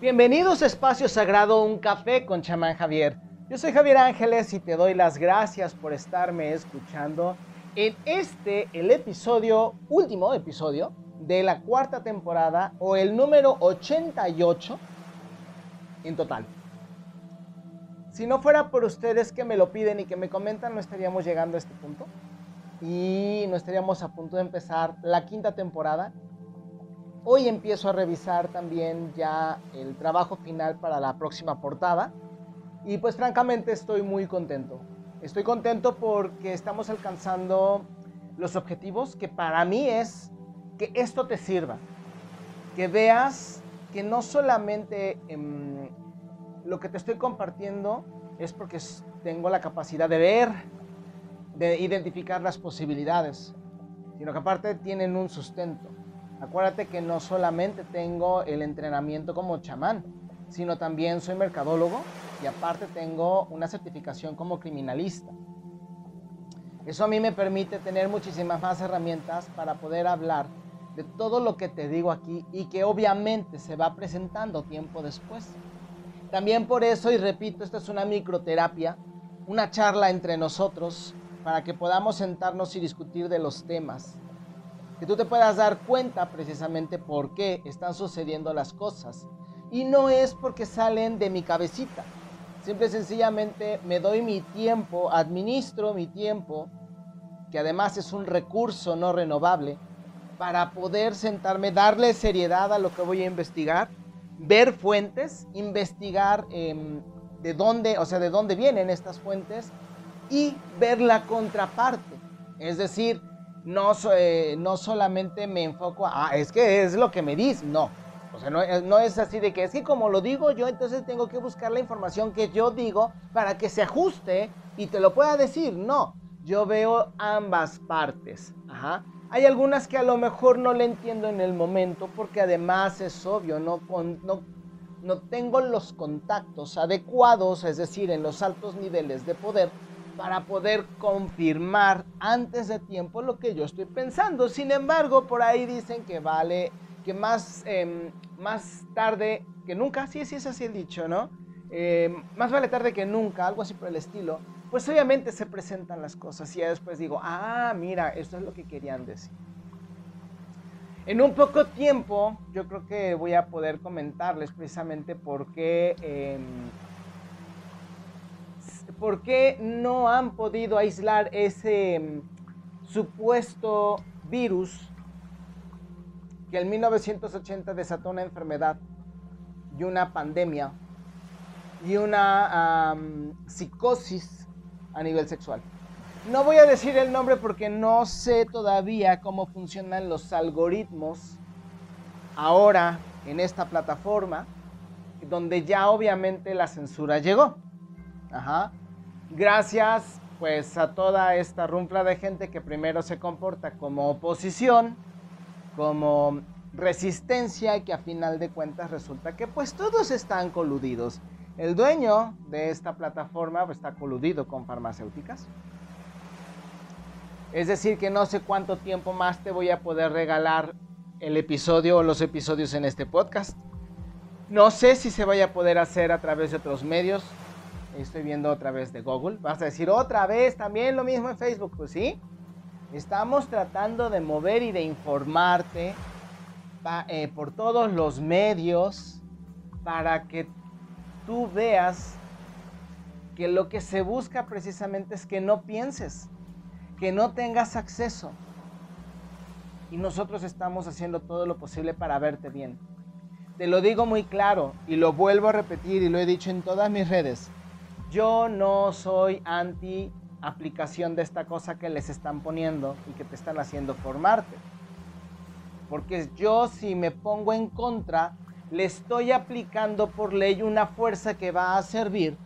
Bienvenidos a Espacio Sagrado, un café con chamán Javier. Yo soy Javier Ángeles y te doy las gracias por estarme escuchando en este, el episodio, último episodio de la cuarta temporada o el número 88 en total. Si no fuera por ustedes que me lo piden y que me comentan, no estaríamos llegando a este punto. Y no estaríamos a punto de empezar la quinta temporada. Hoy empiezo a revisar también ya el trabajo final para la próxima portada. Y pues francamente estoy muy contento. Estoy contento porque estamos alcanzando los objetivos que para mí es que esto te sirva. Que veas que no solamente em, lo que te estoy compartiendo es porque tengo la capacidad de ver, de identificar las posibilidades, sino que aparte tienen un sustento. Acuérdate que no solamente tengo el entrenamiento como chamán, sino también soy mercadólogo y aparte tengo una certificación como criminalista. Eso a mí me permite tener muchísimas más herramientas para poder hablar de todo lo que te digo aquí y que obviamente se va presentando tiempo después. También por eso, y repito, esta es una microterapia, una charla entre nosotros para que podamos sentarnos y discutir de los temas. Que tú te puedas dar cuenta precisamente por qué están sucediendo las cosas. Y no es porque salen de mi cabecita. Simple y sencillamente me doy mi tiempo, administro mi tiempo, que además es un recurso no renovable, para poder sentarme, darle seriedad a lo que voy a investigar ver fuentes, investigar em, de dónde, o sea, de dónde vienen estas fuentes y ver la contraparte. Es decir, no, eh, no solamente me enfoco a, ah, es que es lo que me dice, no. O sea, no, no, es así de que es que como lo digo yo, entonces tengo que buscar la información que yo digo para que se ajuste y te lo pueda decir. No, yo veo ambas partes. Hay algunas que a lo mejor no le entiendo en el momento porque además es obvio, no, no, no tengo los contactos adecuados, es decir, en los altos niveles de poder para poder confirmar antes de tiempo lo que yo estoy pensando. Sin embargo, por ahí dicen que vale, que más, em, más tarde que nunca, sí, sí es así el dicho, ¿no? Em, más vale tarde que nunca, algo así por el estilo pues obviamente se presentan las cosas y ya después digo, ah, mira, esto es lo que querían decir. En un poco tiempo, yo creo que voy a poder comentarles precisamente por qué, em, por qué no han podido aislar ese em, supuesto virus que en 1980 desató una enfermedad y una pandemia y una psicosis a nivel sexual. No voy a decir el nombre porque no sé todavía cómo funcionan los algoritmos ahora en esta plataforma, donde ya obviamente la censura llegó. Gracias pues a toda esta rumpla de gente que primero se comporta como oposición, como resistencia y que a final de cuentas resulta que pues todos están coludidos. El dueño de esta plataforma está coludido con farmacéuticas. Es decir, que no sé cuánto tiempo más te voy a poder regalar el episodio o los episodios en este podcast. No sé si se vaya a poder hacer a través de otros medios. Estoy viendo otra vez de Google. Vas a decir otra vez también lo mismo en Facebook. Pues sí. Estamos tratando de mover y de informarte eh, por todos los medios para que tú veas que lo que se busca precisamente es que no pienses, que no tengas acceso. Y nosotros estamos haciendo todo lo posible para verte bien. Te lo digo muy claro y lo vuelvo a repetir y lo he dicho en todas mis redes. Yo no soy anti aplicación de esta cosa que les están poniendo y que te están haciendo formarte. Porque yo si me pongo en contra, le estoy aplicando por ley una fuerza que va a servir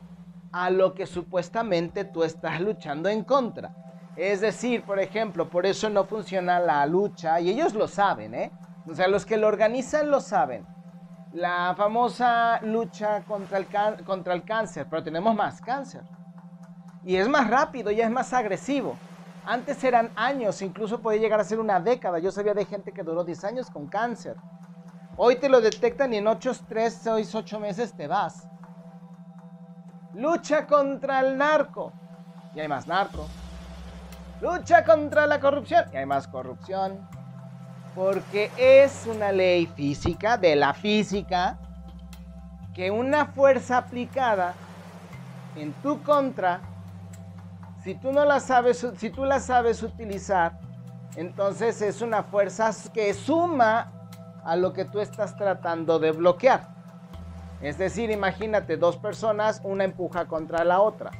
a lo que supuestamente tú estás luchando en contra. Es decir, por ejemplo, por eso no funciona la lucha, y ellos lo saben, ¿eh? O sea, los que lo organizan lo saben. La famosa lucha contra el, contra el cáncer, pero tenemos más cáncer. Y es más rápido y es más agresivo. Antes eran años, incluso podía llegar a ser una década. Yo sabía de gente que duró 10 años con cáncer. Hoy te lo detectan y en 8, 3, 6, 8 meses te vas. Lucha contra el narco. Y hay más narco. Lucha contra la corrupción. Y hay más corrupción. Porque es una ley física, de la física, que una fuerza aplicada en tu contra, si tú no la sabes, si tú la sabes utilizar, entonces es una fuerza que suma a lo que tú estás tratando de bloquear. Es decir, imagínate dos personas, una empuja contra la otra,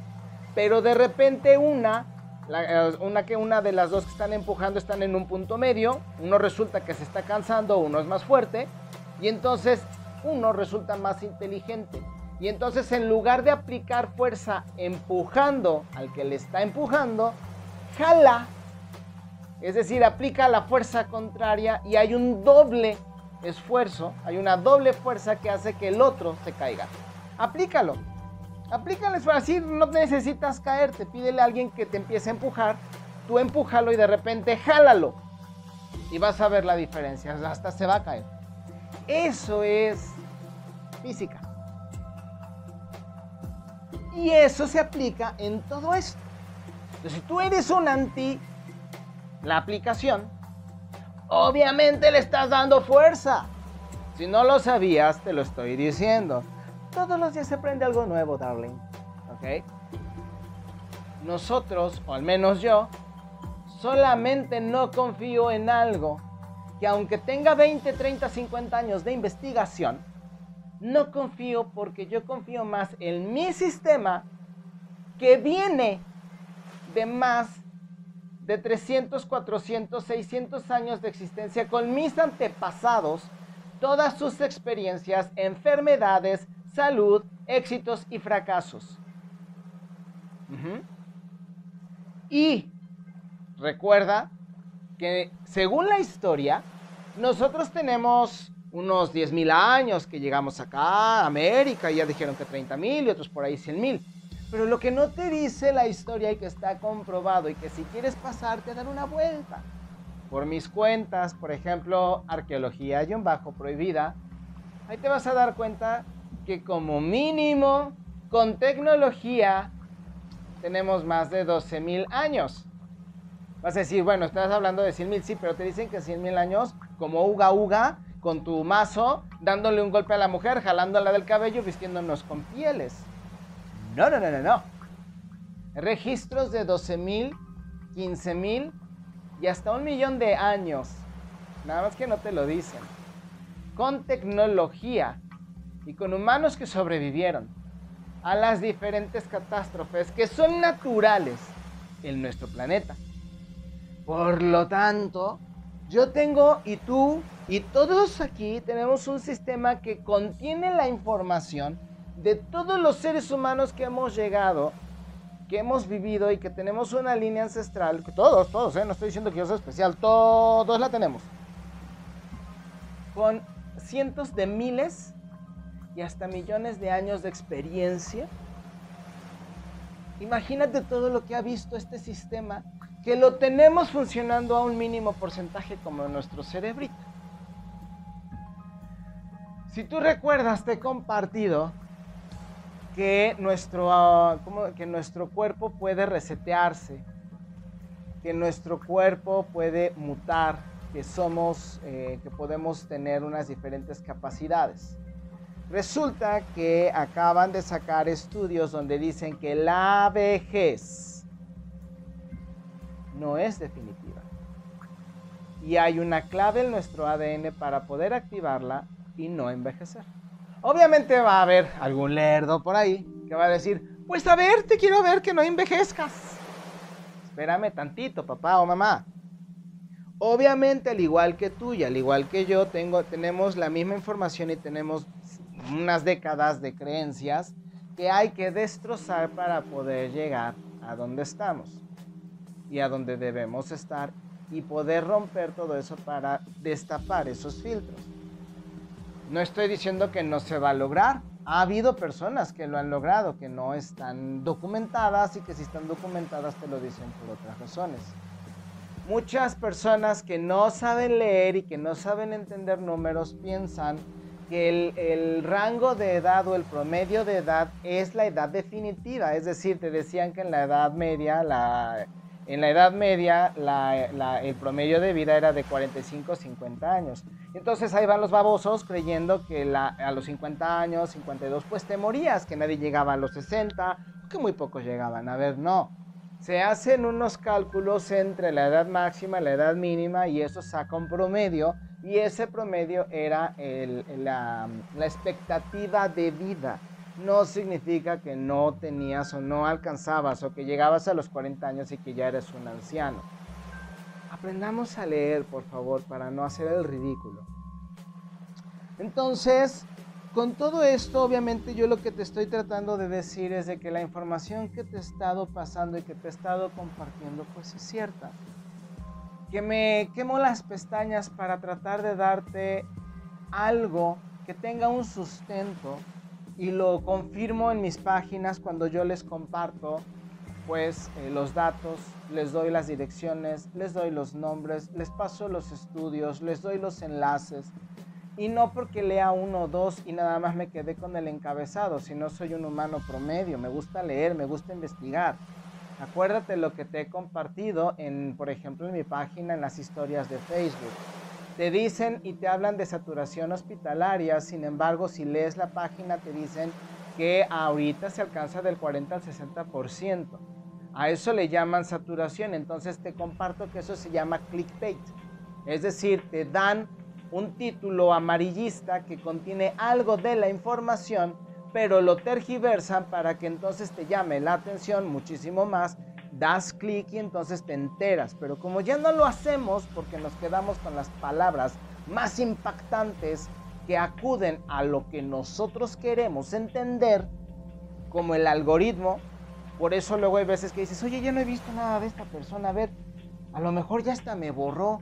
pero de repente una, eh, una que una de las dos que están empujando están en un punto medio, uno resulta que se está cansando, uno es más fuerte y entonces uno resulta más inteligente. Y entonces en lugar de aplicar fuerza empujando al que le está empujando, jala. Es decir, aplica la fuerza contraria y hay un doble esfuerzo, hay una doble fuerza que hace que el otro se caiga. Aplícalo. Aplícalo, así no necesitas caerte. Pídele a alguien que te empiece a empujar, tú empújalo y de repente jálalo. Y vas a ver la diferencia, hasta se va a caer. Eso es física. Y eso se aplica en todo esto. Si tú eres un anti la aplicación, obviamente le estás dando fuerza. Si no lo sabías, te lo estoy diciendo. Todos los días se aprende algo nuevo, darling. ¿Ok? Nosotros, o al menos yo, solamente no confío en algo que aunque tenga 20, 30, 50 años de investigación, no confío porque yo confío más en mi sistema que viene de más de 300, 400, 600 años de existencia con mis antepasados, todas sus experiencias, enfermedades, salud, éxitos y fracasos. Y recuerda que según la historia, nosotros tenemos unos 10.000 años que llegamos acá a América, y ya dijeron que 30.000 y otros por ahí 100.000. Pero lo que no te dice la historia y que está comprobado y que si quieres pasarte a dar una vuelta. Por mis cuentas, por ejemplo, arqueología-bajo prohibida, ahí te vas a dar cuenta que como mínimo con tecnología tenemos más de 12.000 años. Vas a decir, bueno, estás hablando de 100.000, sí, pero te dicen que 100.000 años como uga uga con tu mazo, dándole un golpe a la mujer, jalándola del cabello, vistiéndonos con pieles. No, no, no, no, no. Registros de 12.000, 15.000 y hasta un millón de años. Nada más que no te lo dicen. Con tecnología y con humanos que sobrevivieron a las diferentes catástrofes que son naturales en nuestro planeta. Por lo tanto, yo tengo y tú y todos aquí tenemos un sistema que contiene la información de todos los seres humanos que hemos llegado, que hemos vivido y que tenemos una línea ancestral. Todos, todos, ¿eh? no estoy diciendo que yo sea especial, todos la tenemos. Con cientos de miles y hasta millones de años de experiencia. Imagínate todo lo que ha visto este sistema, que lo tenemos funcionando a un mínimo porcentaje como nuestro cerebrito. Si tú recuerdas, te he compartido que nuestro, ah, que nuestro cuerpo puede resetearse, que nuestro cuerpo puede mutar, que somos, eh, que podemos tener unas diferentes capacidades. Resulta que acaban de sacar estudios donde dicen que la vejez no es definitiva. Y hay una clave en nuestro ADN para poder activarla y no envejecer. Obviamente va a haber algún lerdo por ahí que va a decir, pues a ver, te quiero ver que no envejezcas. Espérame tantito, papá o mamá. Obviamente, al igual que tú y al igual que yo, tengo, tenemos la misma información y tenemos unas décadas de creencias que hay que destrozar para poder llegar a donde estamos y a donde debemos estar y poder romper todo eso para destapar esos filtros. No estoy diciendo que no se va a lograr. Ha habido personas que lo han logrado, que no están documentadas y que si están documentadas te lo dicen por otras razones. Muchas personas que no saben leer y que no saben entender números piensan el, rango de edad o el promedio de edad es la edad definitiva. Es decir, te decían que en la edad media, en la edad media el promedio de vida era de 45 50 años. Entonces ahí van los babosos creyendo que a los 50 años, 52, pues te morías, que nadie llegaba a los 60, que muy pocos llegaban. A ver, no. Se hacen unos cálculos entre la edad máxima y la edad mínima y eso saca un promedio y ese promedio era la, la expectativa de vida no significa que no tenías o no alcanzabas o que llegabas a los 40 años y que ya eres un anciano. Aprendamos a leer, por favor, para no hacer el ridículo. Entonces, con todo esto, obviamente yo lo que te estoy tratando de decir es de que la información que te he estado pasando y que te he estado compartiendo, pues es cierta. Que me quemo las pestañas para tratar de darte algo que tenga un sustento y lo confirmo en mis páginas cuando yo les comparto pues eh, los datos, les doy las direcciones, les doy los nombres, les paso los estudios, les doy los enlaces. Y no porque lea uno o dos y nada más me quedé con el encabezado, sino soy un humano promedio, me gusta leer, me gusta investigar. Acuérdate lo que te he compartido en, por ejemplo, en mi página, en las historias de Facebook. Te dicen y te hablan de saturación hospitalaria, sin embargo, si lees la página te dicen que ahorita se alcanza del 40 al 60%. A eso le llaman saturación, entonces te comparto que eso se llama clickbait. Es decir, te dan un título amarillista que contiene algo de la información, pero lo tergiversan para que entonces te llame la atención muchísimo más das clic y entonces te enteras. Pero como ya no lo hacemos porque nos quedamos con las palabras más impactantes que acuden a lo que nosotros queremos entender, como el algoritmo, por eso luego hay veces que dices, oye, ya no he visto nada de esta persona, a ver, a lo mejor ya hasta me borró.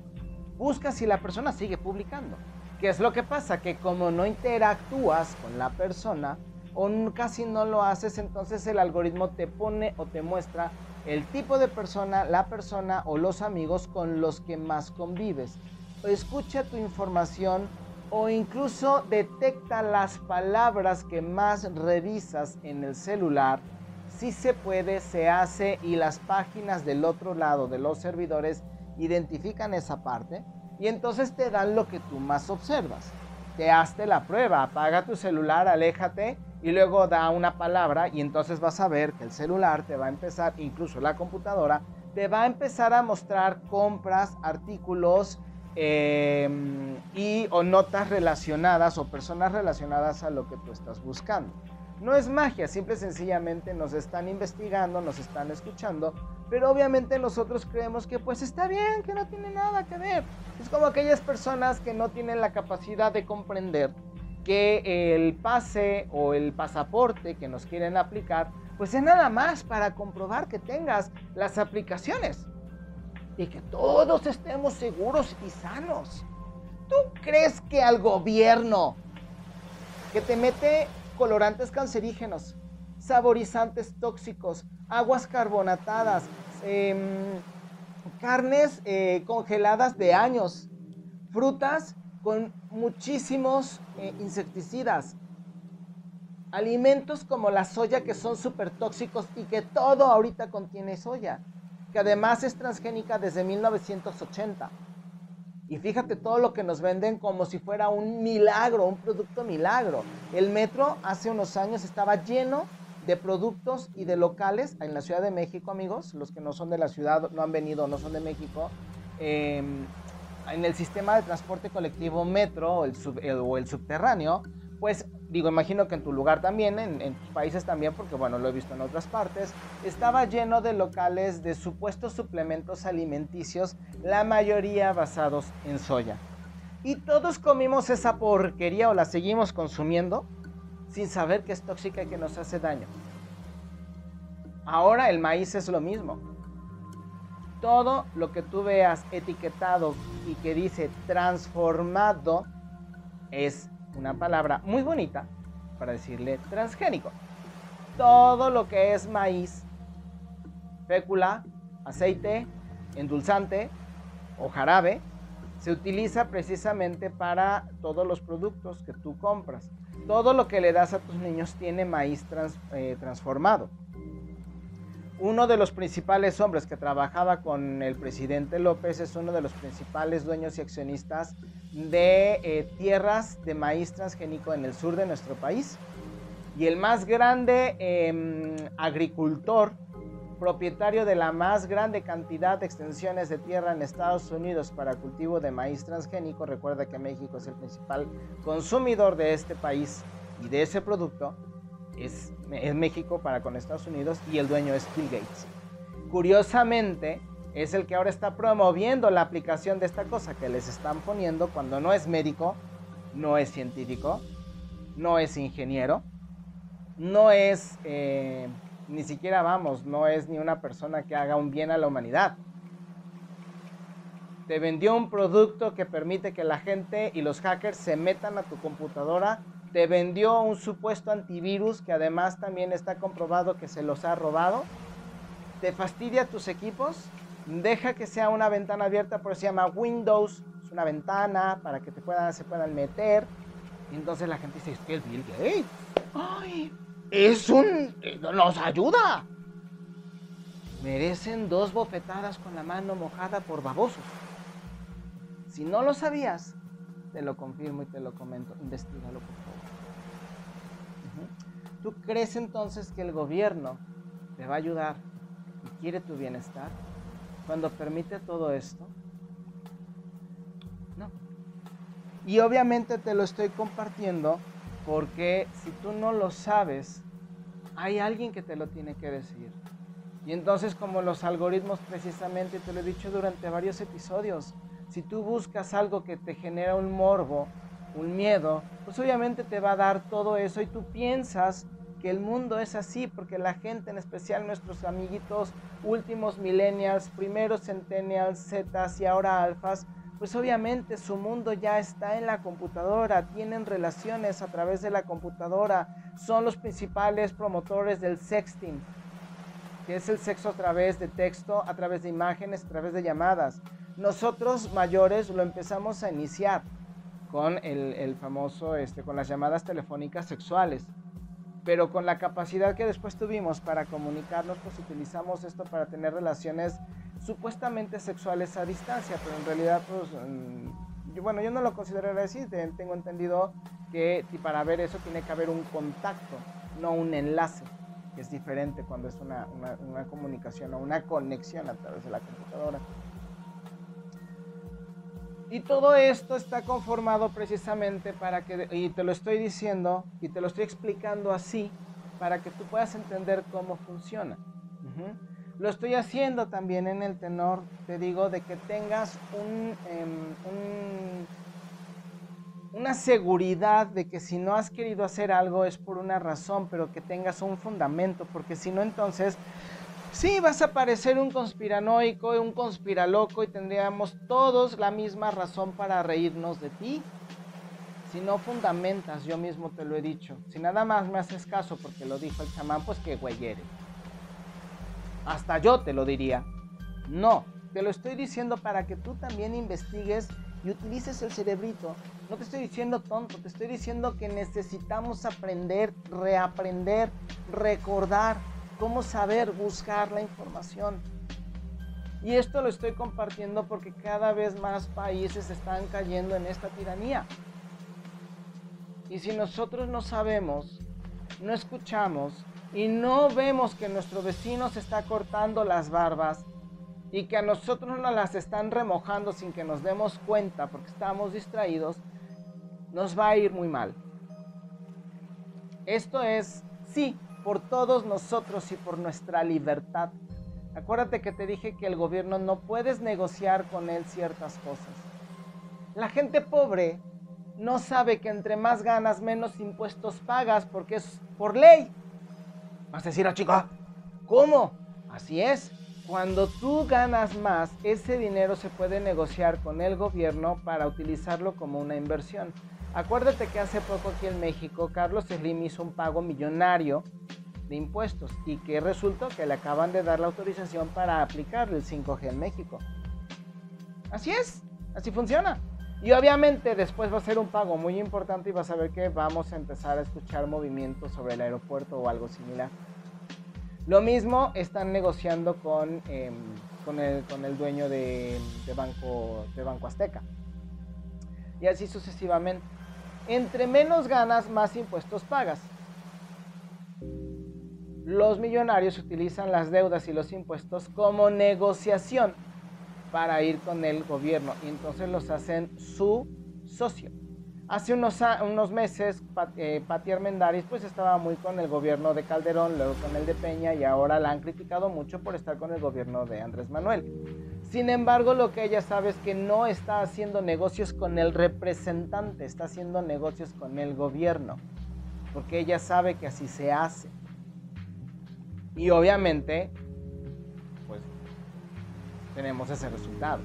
Busca si la persona sigue publicando. ¿Qué es lo que pasa? Que como no interactúas con la persona o casi no lo haces, entonces el algoritmo te pone o te muestra el tipo de persona, la persona o los amigos con los que más convives. Escucha tu información o incluso detecta las palabras que más revisas en el celular. Si se puede, se hace y las páginas del otro lado de los servidores identifican esa parte y entonces te dan lo que tú más observas. Te hazte la prueba, apaga tu celular, aléjate y luego da una palabra y entonces vas a ver que el celular te va a empezar, incluso la computadora, te va a empezar a mostrar compras, artículos em, y o notas relacionadas o personas relacionadas a lo que tú estás buscando. No es magia, simple y sencillamente nos están investigando, nos están escuchando, pero obviamente nosotros creemos que pues está bien, que no tiene nada que ver. Es como aquellas personas que no tienen la capacidad de comprender que el pase o el pasaporte que nos quieren aplicar, pues es nada más para comprobar que tengas las aplicaciones y que todos estemos seguros y sanos. ¿Tú crees que al gobierno que te mete colorantes cancerígenos, saborizantes tóxicos, aguas carbonatadas, em, carnes eh, congeladas de años, frutas con muchísimos eh, insecticidas. Alimentos como la soya que son súper tóxicos y que todo ahorita contiene soya, que además es transgénica desde 1980. Y fíjate todo lo que nos venden como si fuera un milagro, un producto milagro. El metro hace unos años estaba lleno de productos y de locales en la Ciudad de México, amigos, los que no son de la ciudad, no han venido, no son de México, eh, en el sistema de transporte colectivo metro o el, subterráneo, pues digo, imagino que en tu lugar también, en, en, tus países también, porque bueno, lo he visto en otras partes, estaba lleno de locales de supuestos suplementos alimenticios, la mayoría basados en soya. Y todos comimos esa porquería o la seguimos consumiendo sin saber que es tóxica y que nos hace daño. Ahora el maíz es lo mismo todo lo que tú veas etiquetado y que dice transformado es una palabra muy bonita para decirle transgénico. Todo lo que es maíz, fécula, aceite, endulzante, o jarabe se utiliza precisamente para todos los productos que tú compras. Todo lo que le das a tus niños tiene maíz eh, transformado. Uno de los principales hombres que trabajaba con el presidente López es uno de los principales dueños y accionistas de eh, tierras de maíz transgénico en el sur de nuestro país. Y el más grande em, agricultor propietario de la más grande cantidad de extensiones de tierra en Estados Unidos para cultivo de maíz transgénico. Recuerda que México es el principal consumidor de este país y de ese producto. Es, México para con Estados Unidos y el dueño es Bill Gates. Curiosamente, es el que ahora está promoviendo la aplicación de esta cosa que les están poniendo cuando no es médico, no es científico, no es ingeniero, no es eh, ni siquiera vamos, no es ni una persona que haga un bien a la humanidad. Te vendió un producto que permite que la gente y los hackers se metan a tu computadora. Te vendió un supuesto antivirus que además también está comprobado que se los ha robado. Te fastidia tus equipos. Deja que sea una ventana abierta, por eso se llama Windows. Es una ventana para que te puedan, se puedan meter. Y entonces la gente dice, es que el Bill Gates. ¡Ay! es un... nos ayuda. Merecen dos bofetadas con la mano mojada por babosos. Si no lo sabías, te lo confirmo y te lo comento. Investígalo, por favor. ¿Tú crees entonces que el gobierno te va a ayudar y quiere tu bienestar cuando permite todo esto? No. Y obviamente te lo estoy compartiendo porque si tú no lo sabes, hay alguien que te lo tiene que decir. Y entonces como los algoritmos precisamente, te lo he dicho durante varios episodios, si tú buscas algo que te genera un morbo, un miedo, pues obviamente te va a dar todo eso y tú piensas que el mundo es así porque la gente, en especial nuestros amiguitos últimos millennials, primeros centennials, zetas y ahora alfas, pues obviamente su mundo ya está en la computadora, tienen relaciones a través de la computadora, son los principales promotores del sexting, que es el sexo a través de texto, a través de imágenes, a través de llamadas. Nosotros mayores lo empezamos a iniciar con el, famoso, este, con las llamadas telefónicas sexuales. Pero con la capacidad que después tuvimos para comunicarnos, pues utilizamos esto para tener relaciones supuestamente sexuales a distancia, pero en realidad, pues, mm, bueno, yo no lo consideraría así, tengo entendido que para ver eso tiene que haber un contacto, no un enlace, que es diferente cuando es una, una comunicación o una conexión a través de la computadora. Y todo esto está conformado precisamente para que, y te lo estoy diciendo y te lo estoy explicando así, para que tú puedas entender cómo funciona. Lo estoy haciendo también en el tenor, te digo, de que tengas em, un, una seguridad de que si no has querido hacer algo es por una razón, pero que tengas un fundamento, porque si no entonces sí vas a parecer un conspiranoico, un conspiraloco y tendríamos todos la misma razón para reírnos de ti. Si no fundamentas, yo mismo te lo he dicho, si nada más me haces caso porque lo dijo el chamán, pues que güey eres. Hasta yo te lo diría. No, te lo estoy diciendo para que tú también investigues y utilices el cerebrito. No te estoy diciendo tonto, te estoy diciendo que necesitamos aprender, reaprender, recordar cómo saber buscar la información. Y esto lo estoy compartiendo porque cada vez más países están cayendo en esta tiranía. Y si nosotros no sabemos, no escuchamos, y no vemos que nuestro vecino se está cortando las barbas y que a nosotros nos las están remojando sin que nos demos cuenta porque estamos distraídos, nos va a ir muy mal. Esto es, sí, por todos nosotros y por nuestra libertad. Acuérdate que te dije que el gobierno no puedes negociar con él ciertas cosas. La gente pobre no sabe que entre más ganas, menos impuestos pagas porque es por ley. Vas a decir a ah, chica, ¿cómo? Así es. Cuando tú ganas más, ese dinero se puede negociar con el gobierno para utilizarlo como una inversión. Acuérdate que hace poco aquí en México Carlos Slim hizo un pago millonario de impuestos y que resultó que le acaban de dar la autorización para aplicar el 5G en México. Así es, así funciona. Y obviamente después va a ser un pago muy importante y vas a ver que vamos a empezar a escuchar movimientos sobre el aeropuerto o algo similar. Lo mismo están negociando con, em, con, el, con, el, dueño de, de, banco, de Banco Azteca. Y así sucesivamente. Entre menos ganas, más impuestos pagas. Los millonarios utilizan las deudas y los impuestos como negociación para ir con el gobierno y entonces los hacen su socio. Hace unos, unos meses eh, Pati Armendáriz pues estaba muy con el gobierno de Calderón, luego con el de Peña y ahora la han criticado mucho por estar con el gobierno de Andrés Manuel. Sin embargo, lo que ella sabe es que no está haciendo negocios con el representante, está haciendo negocios con el gobierno, porque ella sabe que así se hace. Y obviamente tenemos ese resultado.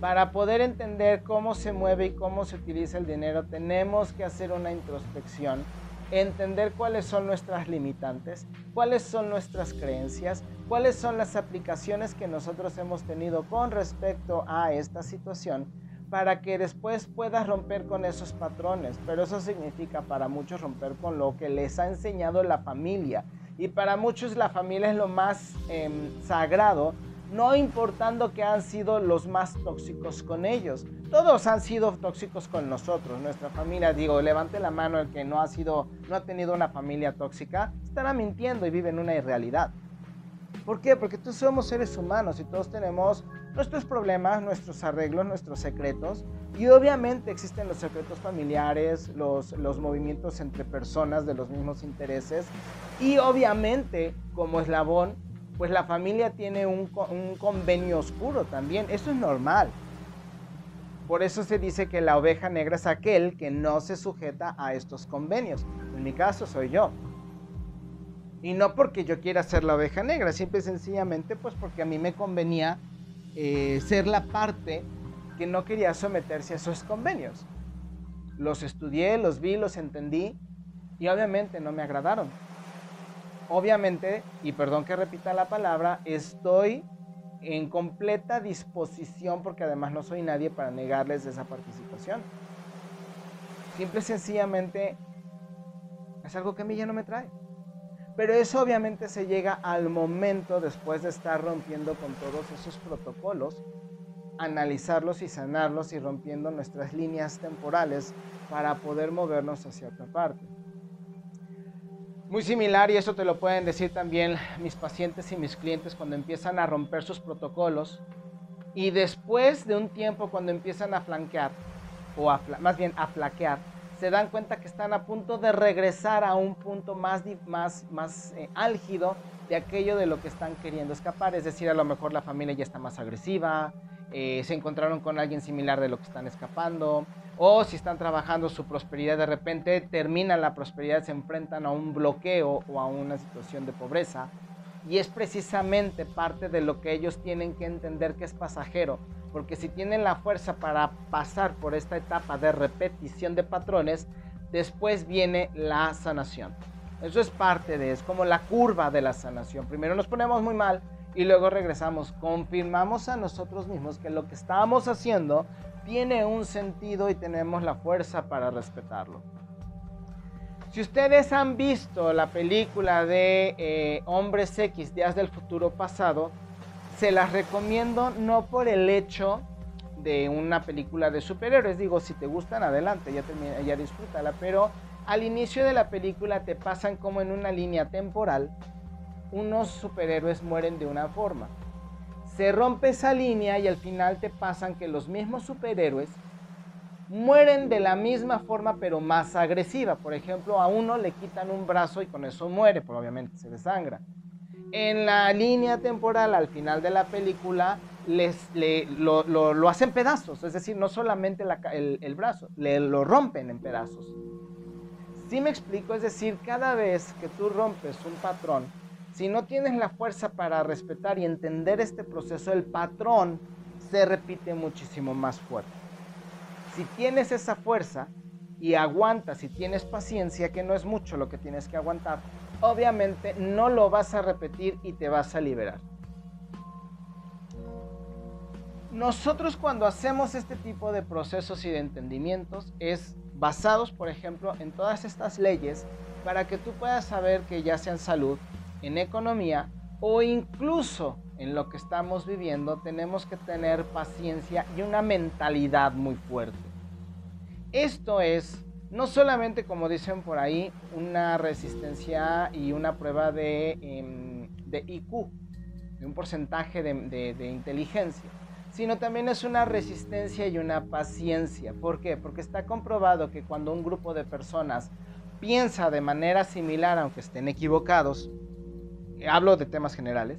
Para poder entender cómo se mueve y cómo se utiliza el dinero, tenemos que hacer una introspección, entender cuáles son nuestras limitantes, cuáles son nuestras creencias, cuáles son las aplicaciones que nosotros hemos tenido con respecto a esta situación para que después puedas romper con esos patrones. Pero eso significa para muchos romper con lo que les ha enseñado la familia, y para muchos la familia es lo más em, sagrado, no importando que han sido los más tóxicos con ellos. Todos han sido tóxicos con nosotros, nuestra familia. Digo, levante la mano el que no ha sido, no ha tenido una familia tóxica, estará mintiendo y vive en una irrealidad. ¿Por qué? Porque todos somos seres humanos y todos tenemos nuestros problemas, nuestros arreglos, nuestros secretos. Y obviamente existen los secretos familiares, los, los movimientos entre personas de los mismos intereses. Y obviamente, como eslabón, pues la familia tiene un, convenio oscuro también. Eso es normal. Por eso se dice que la oveja negra es aquel que no se sujeta a estos convenios. En mi caso soy yo. Y no porque yo quiera ser la oveja negra, simple sencillamente pues porque a mí me convenía eh, ser la parte que no quería someterse a esos convenios. Los estudié, los vi, los entendí y obviamente no me agradaron. Obviamente, y perdón que repita la palabra, estoy en completa disposición porque además no soy nadie para negarles esa participación. Simple y sencillamente es algo que a mí ya no me trae. Pero eso obviamente se llega al momento después de estar rompiendo con todos esos protocolos, analizarlos y sanarlos y rompiendo nuestras líneas temporales para poder movernos hacia otra parte. Muy similar, y eso te lo pueden decir también mis pacientes y mis clientes cuando empiezan a romper sus protocolos y después de un tiempo cuando empiezan a flanquear, o más bien a flaquear, se dan cuenta que están a punto de regresar a un punto más, más, más eh, álgido de aquello de lo que están queriendo escapar. Es decir, a lo mejor la familia ya está más agresiva, eh, se encontraron con alguien similar de lo que están escapando, o si están trabajando su prosperidad, de repente termina la prosperidad, se enfrentan a un bloqueo o a una situación de pobreza. Y es precisamente parte de lo que ellos tienen que entender que es pasajero porque si tienen la fuerza para pasar por esta etapa de repetición de patrones, después viene la sanación. Eso es parte de, es como la curva de la sanación. Primero nos ponemos muy mal y luego regresamos. Confirmamos a nosotros mismos que lo que estamos haciendo tiene un sentido y tenemos la fuerza para respetarlo. Si ustedes han visto la película de eh, Hombres X, Días del Futuro Pasado, se las recomiendo no por el hecho de una película de superhéroes. Digo, si te gustan, adelante, ya, ya disfrútala. Pero al inicio de la película te pasan como en una línea temporal. Unos superhéroes mueren de una forma. Se rompe esa línea y al final te pasan que los mismos superhéroes mueren de la misma forma pero más agresiva. Por ejemplo, a uno le quitan un brazo y con eso muere, pues obviamente se desangra en la línea temporal al final de la película les, lo, hacen pedazos, es decir, no solamente el, brazo, le, lo rompen en pedazos. Si me explico, es decir, cada vez que tú rompes un patrón, si no tienes la fuerza para respetar y entender este proceso, el patrón se repite muchísimo más fuerte. Si tienes esa fuerza y aguantas y tienes paciencia, que no es mucho lo que tienes que aguantar, obviamente no lo vas a repetir y te vas a liberar. Nosotros cuando hacemos este tipo de procesos y de entendimientos es basados, por ejemplo, en todas estas leyes para que tú puedas saber que ya sea en salud, en economía o incluso en lo que estamos viviendo, tenemos que tener paciencia y una mentalidad muy fuerte. Esto es no solamente, como dicen por ahí, una resistencia y una prueba de, em, de IQ, de un porcentaje de, de inteligencia, sino también es una resistencia y una paciencia. ¿Por qué? Porque está comprobado que cuando un grupo de personas piensa de manera similar, aunque estén equivocados, hablo de temas generales,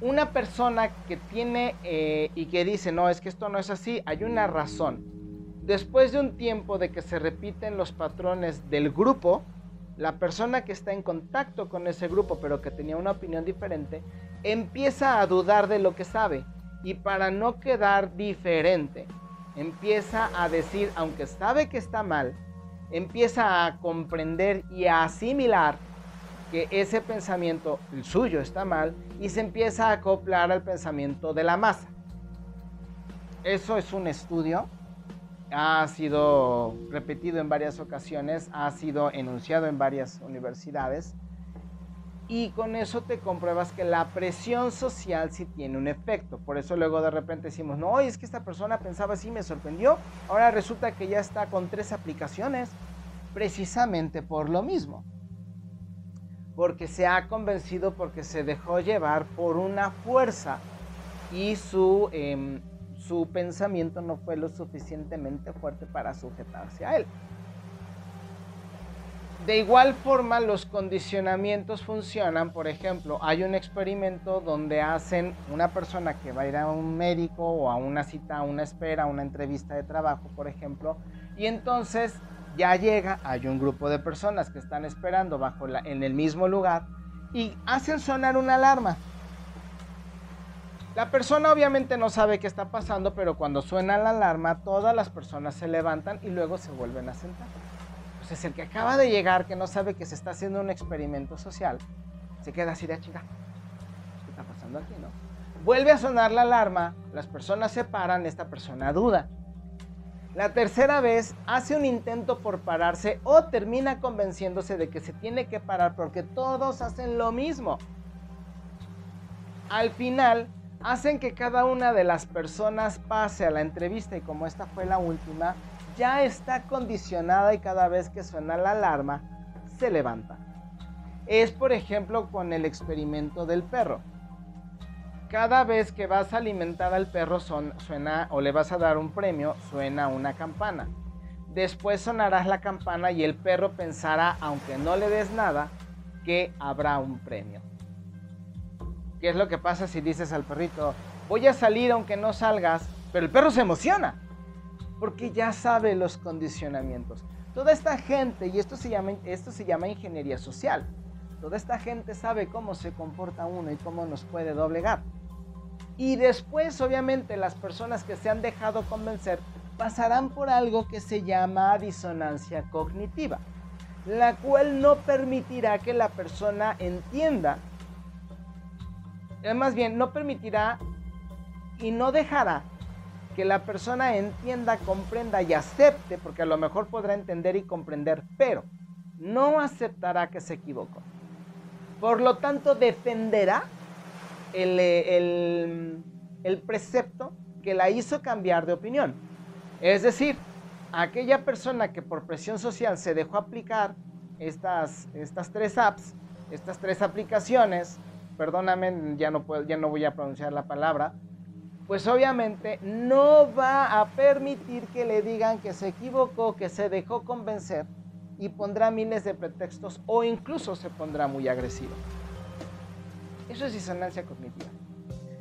una persona que tiene eh, y que dice, no, es que esto no es así, hay una razón. Después de un tiempo de que se repiten los patrones del grupo, la persona que está en contacto con ese grupo pero que tenía una opinión diferente, empieza a dudar de lo que sabe. Y para no quedar diferente, empieza a decir, aunque sabe que está mal, empieza a comprender y a asimilar que ese pensamiento, el suyo, está mal y se empieza a acoplar al pensamiento de la masa. Eso es un estudio ha sido repetido en varias ocasiones, ha sido enunciado en varias universidades y con eso te compruebas que la presión social sí tiene un efecto. Por eso luego de repente decimos, no, es que esta persona pensaba así, me sorprendió, ahora resulta que ya está con tres aplicaciones, precisamente por lo mismo. Porque se ha convencido, porque se dejó llevar por una fuerza y su... Em, su pensamiento no fue lo suficientemente fuerte para sujetarse a él. De igual forma, los condicionamientos funcionan. Por ejemplo, hay un experimento donde hacen una persona que va a ir a un médico o a una cita, a una espera, a una entrevista de trabajo, por ejemplo, y entonces ya llega, hay un grupo de personas que están esperando bajo en el mismo lugar y hacen sonar una alarma. La persona obviamente no sabe qué está pasando, pero cuando suena la alarma, todas las personas se levantan y luego se vuelven a sentar. Pues es el que acaba de llegar, que no sabe que se está haciendo un experimento social, se queda así de ah, chinga. ¿Qué está pasando aquí, no? Vuelve a sonar la alarma, las personas se paran, esta persona duda. La tercera vez hace un intento por pararse o termina convenciéndose de que se tiene que parar porque todos hacen lo mismo. Al final hacen que cada una de las personas pase a la entrevista y como esta fue la última, ya está condicionada y cada vez que suena la alarma, se levanta. Es por ejemplo con el experimento del perro. Cada vez que vas a alimentar al perro suena o le vas a dar un premio, suena una campana. Después sonarás la campana y el perro pensará, aunque no le des nada, que habrá un premio. ¿Qué es lo que pasa si dices al perrito, voy a salir aunque no salgas? Pero el perro se emociona, porque ya sabe los condicionamientos. Toda esta gente, y esto se llama, esto se llama ingeniería social, toda esta gente sabe cómo se comporta uno y cómo nos puede doblegar. Y después, obviamente, las personas que se han dejado convencer pasarán por algo que se llama disonancia cognitiva, la cual no permitirá que la persona entienda eh, más bien no permitirá y no dejará que la persona entienda, comprenda y acepte, porque a lo mejor podrá entender y comprender, pero no aceptará que se equivocó. Por lo tanto, defenderá el, el, precepto que la hizo cambiar de opinión. Es decir, aquella persona que por presión social se dejó aplicar estas, estas tres apps, estas tres aplicaciones, perdóname, ya no, puedo, ya no voy a pronunciar la palabra, pues obviamente no va a permitir que le digan que se equivocó, que se dejó convencer y pondrá miles de pretextos o incluso se pondrá muy agresivo. Eso es disonancia cognitiva.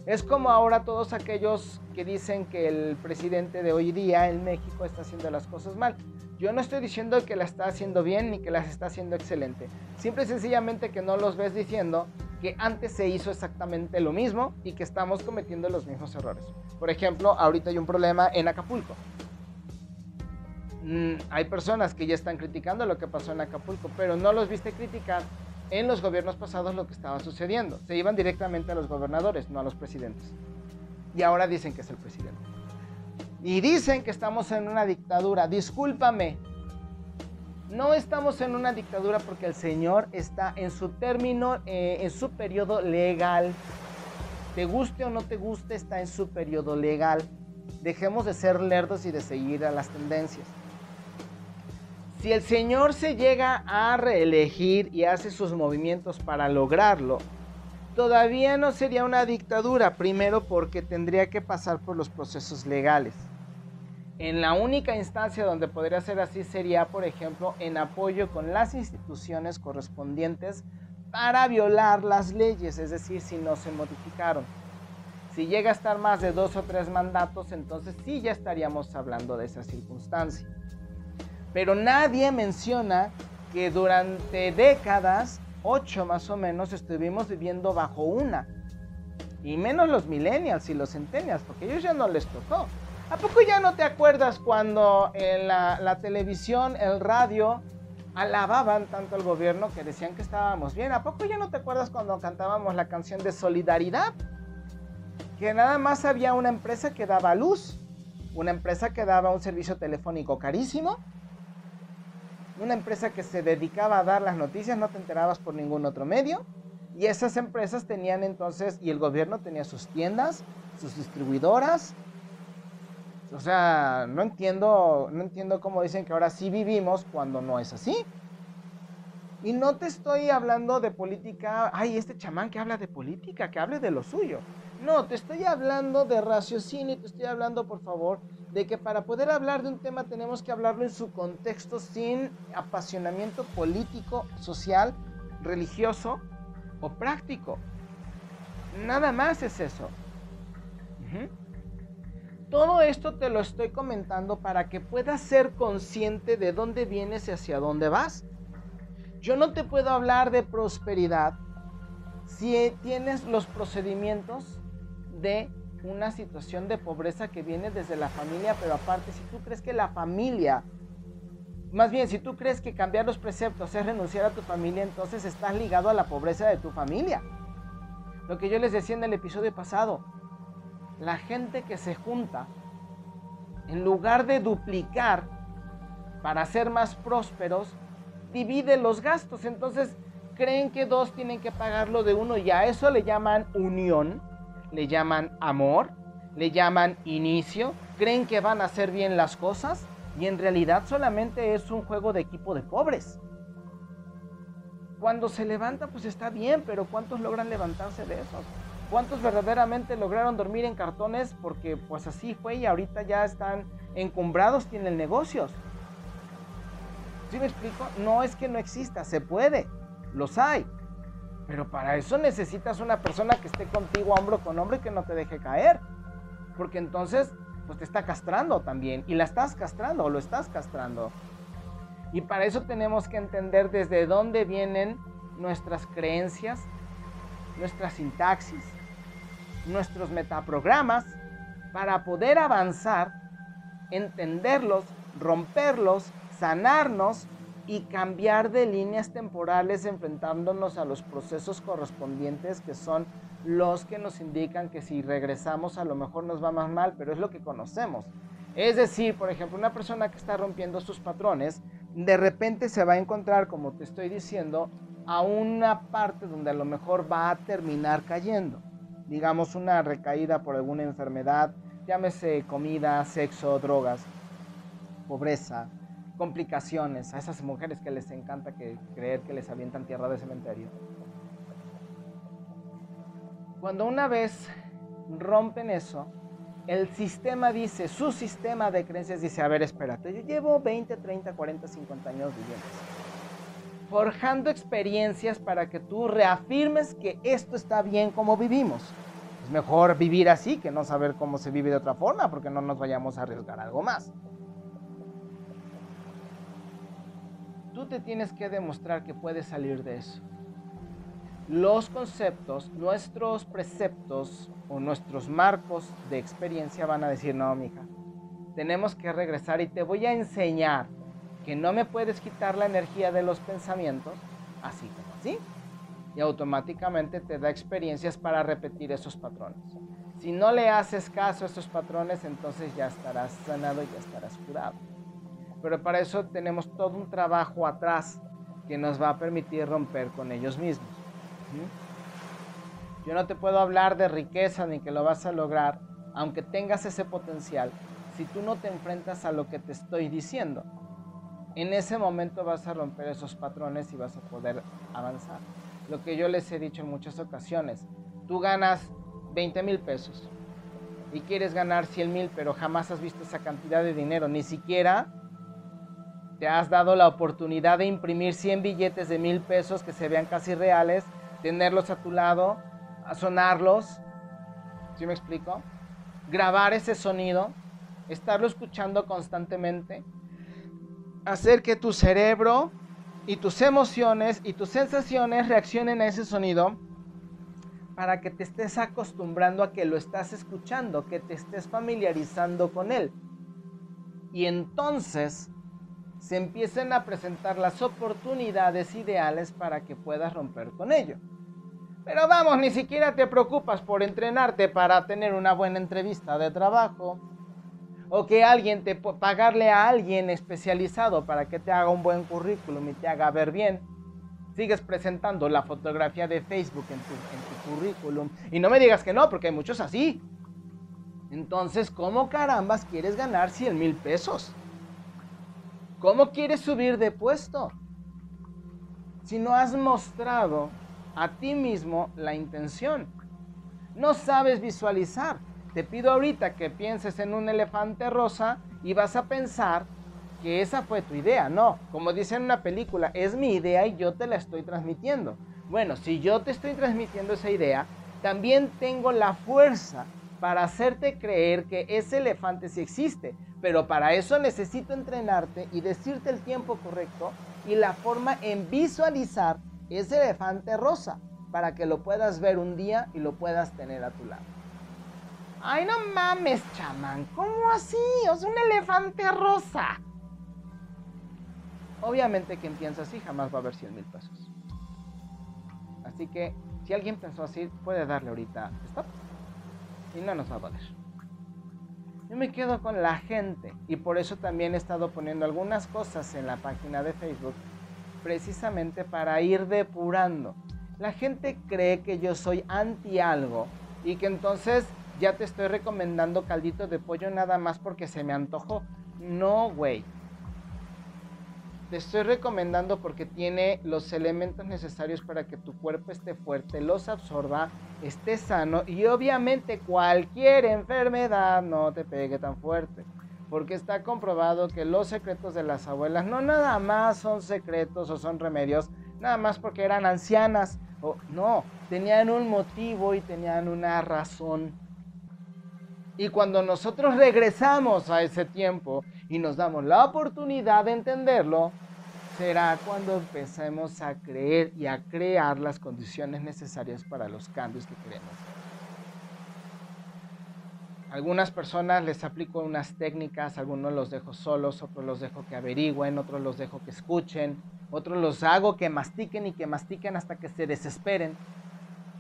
Es como ahora todos aquellos que dicen que el presidente de hoy día en México está haciendo las cosas mal. Yo no estoy diciendo que la está haciendo bien ni que las está haciendo excelente. Simple y sencillamente que no los ves diciendo que antes se hizo exactamente lo mismo y que estamos cometiendo los mismos errores. Por ejemplo, ahorita hay un problema en Acapulco. Mm, hay personas que ya están criticando lo que pasó en Acapulco, pero no los viste criticar en los gobiernos pasados lo que estaba sucediendo. Se iban directamente a los gobernadores, no a los presidentes. y ahora dicen que es el presidente. Y dicen que estamos en una dictadura. Discúlpame, no estamos en una dictadura porque el Señor está en su término, eh, en su periodo legal. Te guste o no te guste, está en su periodo legal. Dejemos de ser lerdos y de seguir a las tendencias. Si el Señor se llega a reelegir y hace sus movimientos para lograrlo, todavía no sería una dictadura, primero porque tendría que pasar por los procesos legales. En la única instancia donde podría ser así sería, por ejemplo, en apoyo con las instituciones correspondientes para violar las leyes, es decir, si no se modificaron. Si llega a estar más de dos o tres mandatos, entonces sí ya estaríamos hablando de esa circunstancia. Pero nadie menciona que durante décadas, ocho más o menos, estuvimos viviendo bajo una. Y menos los millennials y los centennials, porque ellos ya no les tocó. ¿A poco ya no te acuerdas cuando la televisión, el radio, alababan tanto al gobierno que decían que estábamos bien? ¿A poco ya no te acuerdas cuando cantábamos la canción de solidaridad? Que nada más había una empresa que daba luz, una empresa que daba un servicio telefónico carísimo una empresa que se dedicaba a dar las noticias, no te enterabas por ningún otro medio. Y esas empresas tenían entonces, y el gobierno tenía sus tiendas, sus distribuidoras. O sea, no entiendo, no entiendo cómo dicen que ahora sí vivimos cuando no es así. Y no te estoy hablando de política, ay, este chamán que habla de política, que hable de lo suyo. No, te estoy hablando de raciocinio, te estoy hablando, por favor, de que para poder hablar de un tema tenemos que hablarlo en su contexto sin apasionamiento político, social, religioso o práctico. Nada más es eso. Todo esto te lo estoy comentando para que puedas ser consciente de dónde vienes y hacia dónde vas. Yo no te puedo hablar de prosperidad si tienes los procedimientos de una situación de pobreza que viene desde la familia, pero aparte, si tú crees que la familia, más bien, si tú crees que cambiar los preceptos es renunciar a tu familia, entonces estás ligado a la pobreza de tu familia. Lo que yo les decía en el episodio pasado, la gente que se junta, en lugar de duplicar para ser más prósperos, divide los gastos. Entonces creen que dos tienen que pagar lo de uno y a eso le llaman unión le llaman amor, le llaman inicio, creen que van a hacer bien las cosas y en realidad solamente es un juego de equipo de pobres. Cuando se levanta pues está bien, pero ¿cuántos logran levantarse de esos? ¿Cuántos verdaderamente lograron dormir en cartones porque pues así fue y ahorita ya están encumbrados, tienen negocios? ¿Sí me explico? No es que no exista, se puede, los hay. Pero para eso necesitas una persona que esté contigo hombro con hombro y que no te deje caer. Porque entonces, pues te está castrando también. Y la estás castrando o lo estás castrando. Y para eso tenemos que entender desde dónde vienen nuestras creencias, nuestra sintaxis, nuestros metaprogramas, para poder avanzar, entenderlos, romperlos, sanarnos y cambiar de líneas temporales enfrentándonos a los procesos correspondientes que son los que nos indican que si regresamos a lo mejor nos va más mal, pero es lo que conocemos. Es decir, por ejemplo, una persona que está rompiendo sus patrones, de repente se va a encontrar, como te estoy diciendo, a una parte donde a lo mejor va a terminar cayendo. Digamos una recaída por alguna enfermedad, llámese comida, sexo, drogas, pobreza, complicaciones, a esas mujeres que les encanta que, creer que les avientan tierra de cementerio. Cuando una vez rompen eso, el sistema dice, su sistema de creencias dice, a ver, espérate, yo llevo 20, 30, 40, 50 años viviendo. Forjando experiencias para que tú reafirmes que esto está bien como vivimos. Es mejor vivir así que no saber cómo se vive de otra forma, porque no nos vayamos a arriesgar algo más. Tú te tienes que demostrar que puedes salir de eso. Los conceptos, nuestros preceptos o nuestros marcos de experiencia van a decir, no, mija, tenemos que regresar y te voy a enseñar que no me puedes quitar la energía de los pensamientos, así como así. Y automáticamente te da experiencias para repetir esos patrones. Si no le haces caso a estos patrones, entonces ya estarás sanado y ya estarás curado. Pero para eso tenemos todo un trabajo atrás que nos va a permitir romper con ellos mismos. Yo no te puedo hablar de riqueza ni que lo vas a lograr, aunque tengas ese potencial, si tú no te enfrentas a lo que te estoy diciendo. En ese momento vas a romper esos patrones y vas a poder avanzar. Lo que yo les he dicho en muchas ocasiones, tú ganas 20 mil pesos y quieres ganar 100 mil, pero jamás has visto esa cantidad de dinero, ni siquiera te has dado la oportunidad de imprimir 100 billetes de mil pesos que se vean casi reales, tenerlos a tu lado, a sonarlos, ¿sí me explico? Grabar ese sonido, estarlo escuchando constantemente, hacer que tu cerebro y tus emociones y tus sensaciones reaccionen a ese sonido para que te estés acostumbrando a que lo estás escuchando, que te estés familiarizando con él. Y entonces se empiecen a presentar las oportunidades ideales para que puedas romper con ello. Pero vamos, ni siquiera te preocupas por entrenarte para tener una buena entrevista de trabajo. O que alguien te pagarle a alguien especializado para que te haga un buen currículum y te haga ver bien. Sigues presentando la fotografía de Facebook en tu, en tu currículum. Y no me digas que no, porque hay muchos así. Entonces, ¿cómo carambas quieres ganar 100 mil pesos? ¿Cómo quieres subir de puesto? Si no has mostrado a ti mismo la intención. No sabes visualizar. Te pido ahorita que pienses en un elefante rosa y vas a pensar que esa fue tu idea. No, como dice en una película, es mi idea y yo te la estoy transmitiendo. Bueno, si yo te estoy transmitiendo esa idea, también tengo la fuerza para hacerte creer que ese elefante sí existe. Pero para eso necesito entrenarte y decirte el tiempo correcto y la forma en visualizar ese elefante rosa para que lo puedas ver un día y lo puedas tener a tu lado. Ay, no mames, chamán, ¿cómo así? Es un elefante rosa. Obviamente quien piensa así jamás va a ver 100 mil pesos. Así que si alguien pensó así, puede darle ahorita stop y no nos va a valer. Yo me quedo con la gente y por eso también he estado poniendo algunas cosas en la página de Facebook precisamente para ir depurando. La gente cree que yo soy anti algo y que entonces ya te estoy recomendando caldito de pollo nada más porque se me antojó. No, güey te estoy recomendando porque tiene los elementos necesarios para que tu cuerpo esté fuerte, los absorba, esté sano y obviamente cualquier enfermedad no te pegue tan fuerte. Porque está comprobado que los secretos de las abuelas no nada más son secretos o son remedios, nada más porque eran ancianas. O, no, tenían un motivo y tenían una razón. Y cuando nosotros regresamos a ese tiempo y nos damos la oportunidad de entenderlo, será cuando empecemos a creer y a crear las condiciones necesarias para los cambios que queremos. Algunas personas les aplico unas técnicas, algunos los dejo solos, otros los dejo que averigüen, otros los dejo que escuchen, otros los hago que mastiquen y que mastiquen hasta que se desesperen.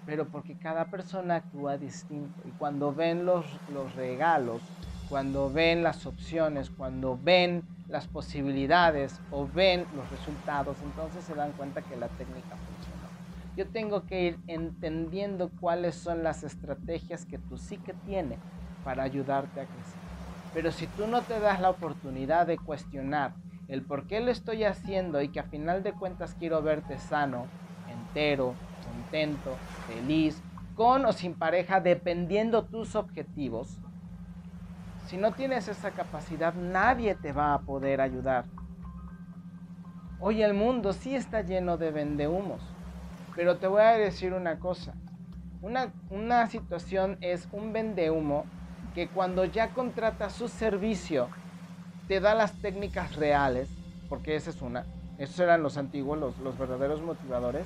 Pero porque cada persona actúa distinto y cuando ven los, los regalos, cuando ven las opciones, cuando ven las posibilidades o ven los resultados, entonces se dan cuenta que la técnica funcionó. Yo tengo que ir entendiendo cuáles son las estrategias que tu psique tiene para ayudarte a crecer. Pero si tú no te das la oportunidad de cuestionar el por qué lo estoy haciendo y que a final de cuentas quiero verte sano, entero, feliz, con o sin pareja, dependiendo tus objetivos, si no tienes esa capacidad, nadie te va a poder ayudar. Hoy el mundo sí está lleno de vendehumos, pero te voy a decir una cosa. Una, una situación es un vendehumo que cuando ya contrata su servicio, te da las técnicas reales, porque esa es una. Esos eran los antiguos, los, los verdaderos motivadores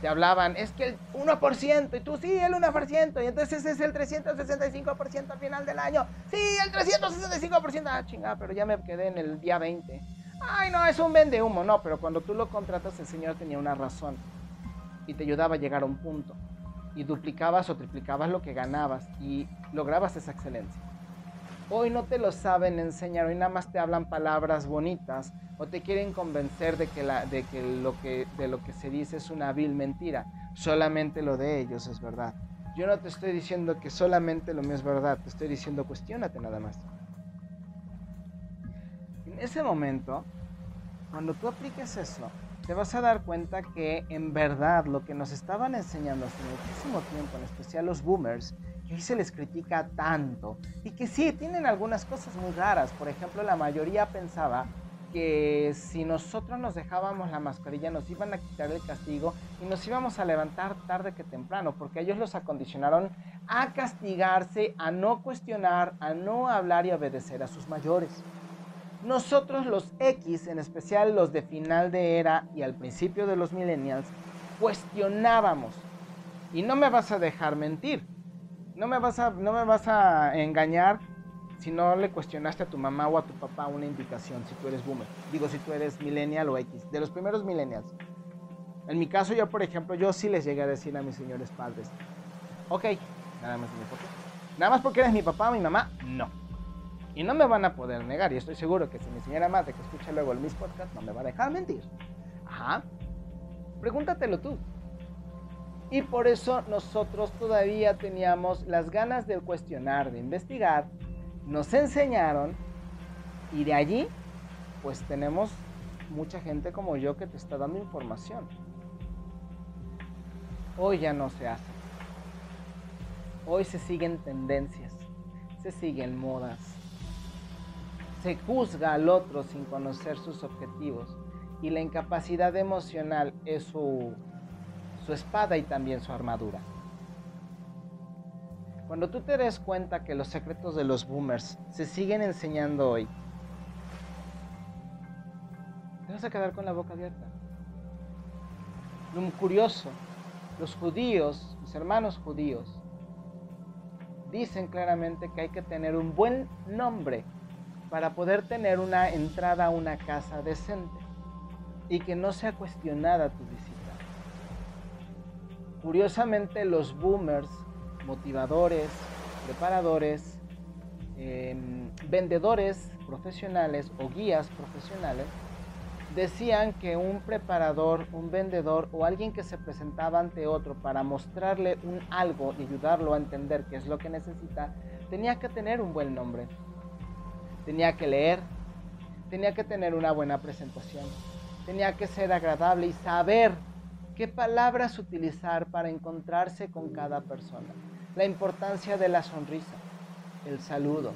te hablaban, es que el 1%, y tú sí, el 1%, y entonces es el 365% al final del año. Sí, el 365%, ah, chingada, pero ya me quedé en el día 20. Ay, no, es un vende humo, no, pero cuando tú lo contratas, el Señor tenía una razón y te ayudaba a llegar a un punto. y duplicabas o triplicabas lo que ganabas y lograbas esa excelencia. Hoy no te lo saben enseñar, hoy nada más te hablan palabras bonitas o te quieren convencer de que, la, de que, lo, que de lo que se dice es una vil mentira. Solamente lo de ellos es verdad. Yo no te estoy diciendo que solamente lo mío es verdad, te estoy diciendo cuestionate nada más. En ese momento, cuando tú apliques eso, te vas a dar cuenta que en verdad lo que nos estaban enseñando hace muchísimo tiempo, en especial los boomers, que hoy se les critica tanto y que sí, tienen algunas cosas muy raras. Por ejemplo, la mayoría pensaba que si nosotros nos dejábamos la mascarilla nos iban a quitar el castigo y nos íbamos a levantar tarde que temprano, porque ellos los acondicionaron a castigarse, a no cuestionar, a no hablar y obedecer a sus mayores. Nosotros los X, en especial los de final de era y al principio de los millennials, cuestionábamos. Y no me vas a dejar mentir. No me vas a, no me vas a engañar si no le cuestionaste a tu mamá o a tu papá una indicación, si tú eres boomer. Digo, si tú eres millennial o X. De los primeros millennials. En mi caso, yo, por ejemplo, yo sí les llegué a decir a mis señores padres, ok, nada más Nada más porque eres mi papá o mi mamá, no. Y no me van a poder negar, y estoy seguro que si mi señora madre que escucha luego el mis podcast no me va a dejar mentir. Ajá. Pregúntatelo tú. Y por eso nosotros todavía teníamos las ganas de cuestionar, de investigar. Nos enseñaron y de allí pues tenemos mucha gente como yo que te está dando información. Hoy ya no se hace. Hoy se siguen tendencias, se siguen modas, se juzga al otro sin conocer sus objetivos y la incapacidad emocional es su, su espada y también su armadura. Cuando tú te des cuenta que los secretos de los boomers se siguen enseñando hoy, te vas a quedar con la boca abierta. Lo curioso, los judíos, mis hermanos judíos, dicen claramente que hay que tener un buen nombre para poder tener una entrada a una casa decente y que no sea cuestionada tu visita. Curiosamente los boomers, motivadores, preparadores, em, vendedores profesionales o guías profesionales, decían que un preparador, un vendedor o alguien que se presentaba ante otro para mostrarle un algo y ayudarlo a entender qué es lo que necesita, tenía que tener un buen nombre. Tenía que leer, tenía que tener una buena presentación, tenía que ser agradable y saber qué palabras utilizar para encontrarse con cada persona. La importancia de la sonrisa, el saludo,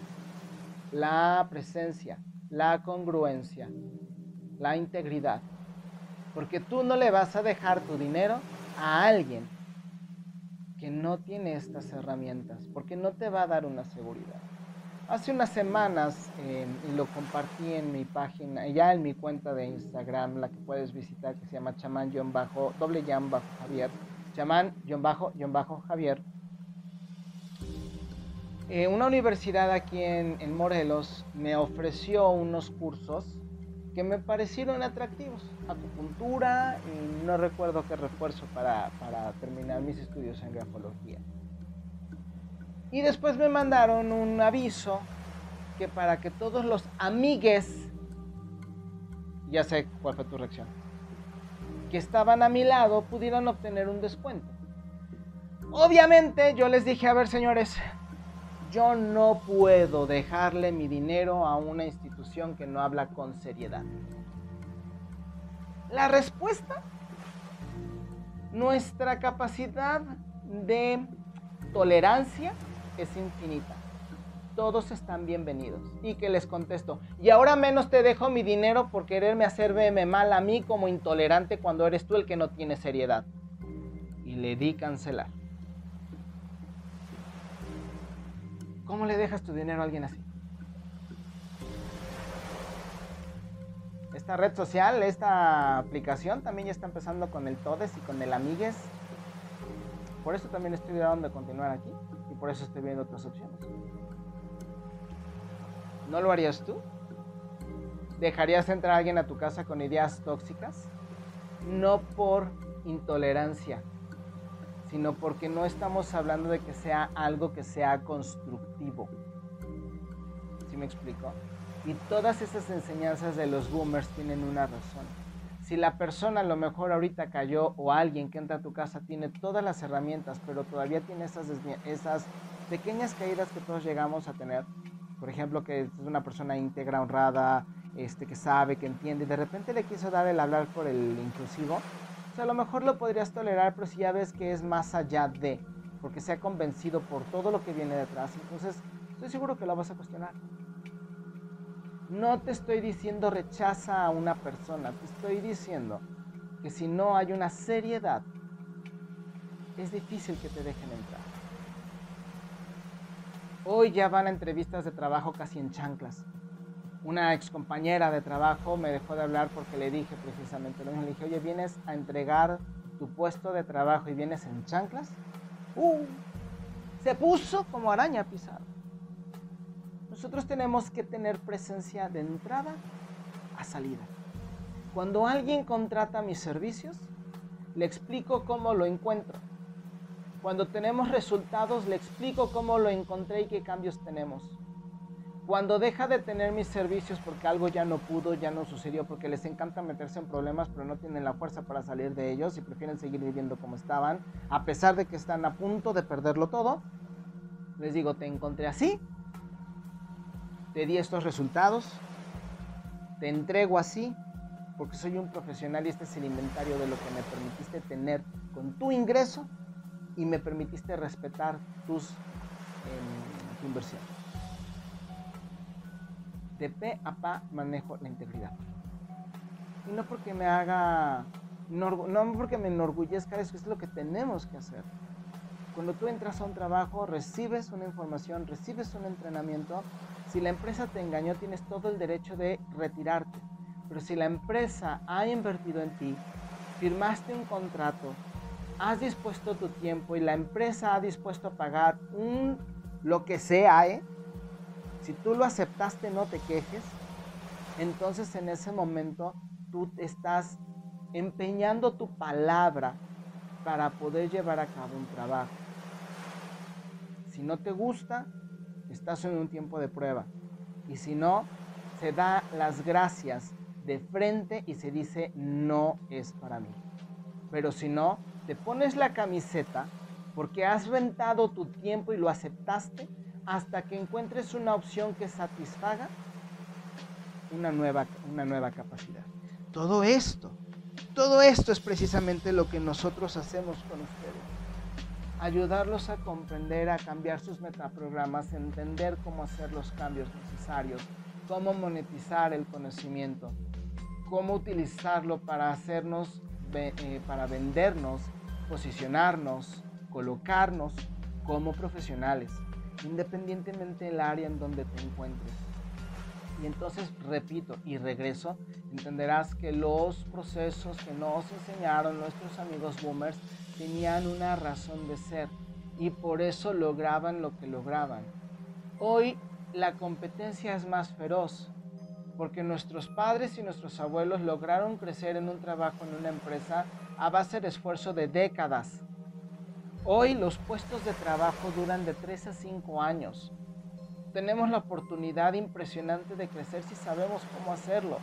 la presencia, la congruencia, la integridad. Porque tú no le vas a dejar tu dinero a alguien que no tiene estas herramientas, porque no te va a dar una seguridad. Hace unas semanas eh, lo compartí en mi página, ya en mi cuenta de Instagram, la que puedes visitar, que se llama chamán-bajo, doble bajo Javier, chamán-bajo Javier. Eh, una universidad aquí en, en, Morelos me ofreció unos cursos que me parecieron atractivos, acupuntura y no recuerdo qué refuerzo para terminar mis estudios en grafología. Y después me mandaron un aviso que para que todos los amigues, ya sé cuál fue tu reacción, que estaban a mi lado pudieran obtener un descuento. Obviamente yo les dije, a ver señores, yo no puedo dejarle mi dinero a una institución que no habla con seriedad. La respuesta, nuestra capacidad de tolerancia es infinita. Todos están bienvenidos. Y que les contesto, y ahora menos te dejo mi dinero por quererme hacerme mal a mí como intolerante cuando eres tú el que no tiene seriedad. Y le di cancelar. ¿Cómo le dejas tu dinero a alguien así? Esta red social, esta aplicación también ya está empezando con el Todes y con el Amigues. Por eso también estoy dando de continuar aquí por eso estoy viendo otras opciones. ¿No lo harías tú? ¿Dejarías entrar a alguien a tu casa con ideas tóxicas? No por intolerancia, sino porque no estamos hablando de que sea algo que sea constructivo. ¿Sí me explico? Y todas esas enseñanzas de los boomers tienen una razón. Si la persona a lo mejor ahorita cayó o alguien que entra a tu casa tiene todas las herramientas, pero todavía tiene esas, pequeñas caídas que todos llegamos a tener, por ejemplo, que es una persona íntegra, honrada, este, que sabe, que entiende, y de repente le quiso dar el hablar por el inclusivo, o sea, a lo mejor lo podrías tolerar, pero si ya ves que es más allá de, porque se ha convencido por todo lo que viene detrás, entonces estoy seguro que lo vas a cuestionar. No te estoy diciendo rechaza a una persona, te estoy diciendo que si no hay una seriedad, es difícil que te dejen entrar. Hoy ya van a entrevistas de trabajo casi en chanclas una ex compañera de trabajo me dejó de hablar porque le dije precisamente lo mismo. Le dije, oye, ¿vienes a entregar tu puesto de trabajo y vienes en chanclas? ¡Uh! Se puso como araña pisada. Nosotros tenemos que tener presencia de entrada a salida. Cuando alguien contrata mis servicios, le explico cómo lo encuentro. Cuando tenemos resultados, le explico cómo lo encontré y qué cambios tenemos cuando deja de tener mis servicios porque algo ya no pudo, ya no sucedió, porque les encanta meterse en problemas, pero no tienen la fuerza para salir de ellos y prefieren seguir viviendo como estaban, a pesar de que están a punto de perderlo todo, les digo, te encontré así, te di estos resultados, te entrego así, porque soy un profesional y este es el inventario de lo que me permitiste tener con tu ingreso y me permitiste respetar tus em, inversiones de pe a pa manejo la integridad. Y no porque me haga, no porque me enorgullezca, eso es lo que tenemos que hacer. Cuando tú entras a un trabajo, recibes una información, recibes un entrenamiento. Si la empresa te engañó, tienes todo el derecho de retirarte. Pero si la empresa ha invertido en ti, firmaste un contrato, has dispuesto tu tiempo y la empresa ha dispuesto a pagar un lo que sea, ¿eh? Si tú lo aceptaste, no te quejes. Entonces en ese momento tú estás empeñando tu palabra para poder llevar a cabo un trabajo. Si no te gusta, estás en un tiempo de prueba. Y si no, se da las gracias de frente y se dice no es para mí. Pero si no, te pones la camiseta porque has rentado tu tiempo y lo aceptaste hasta que encuentres una opción que satisfaga una nueva, una nueva capacidad. Todo esto, todo esto es precisamente lo que nosotros hacemos con ustedes. Ayudarlos a comprender, a cambiar sus metaprogramas, entender cómo hacer los cambios necesarios, cómo monetizar el conocimiento, cómo utilizarlo para hacernos, eh, para vendernos, posicionarnos, colocarnos como profesionales independientemente del área en donde te encuentres. Y entonces, repito y regreso, entenderás que los procesos que nos enseñaron nuestros amigos boomers tenían una razón de ser y por eso lograban lo que lograban. Hoy la competencia es más feroz porque nuestros padres y nuestros abuelos lograron crecer en un trabajo, en una empresa, a base de esfuerzo de décadas Hoy los puestos de trabajo duran de 3 a 5 años. Tenemos la oportunidad impresionante de crecer si sabemos cómo hacerlo.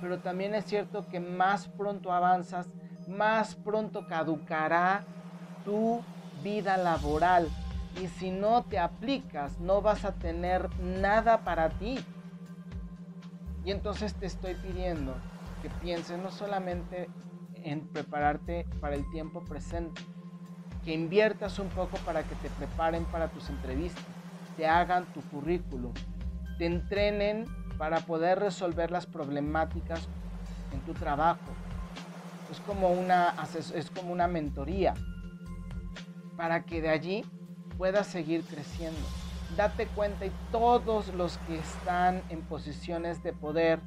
Pero también es cierto que más pronto avanzas, más pronto caducará tu vida laboral. Y si no te aplicas, no vas a tener nada para ti. Y entonces te estoy pidiendo que pienses no solamente en prepararte para el tiempo presente, que inviertas un poco para que te preparen para tus entrevistas, te hagan tu currículum, te entrenen para poder resolver las problemáticas en tu trabajo. Es como una, es como una mentoría para que de allí puedas seguir creciendo. Date cuenta y todos los que están en posiciones de poder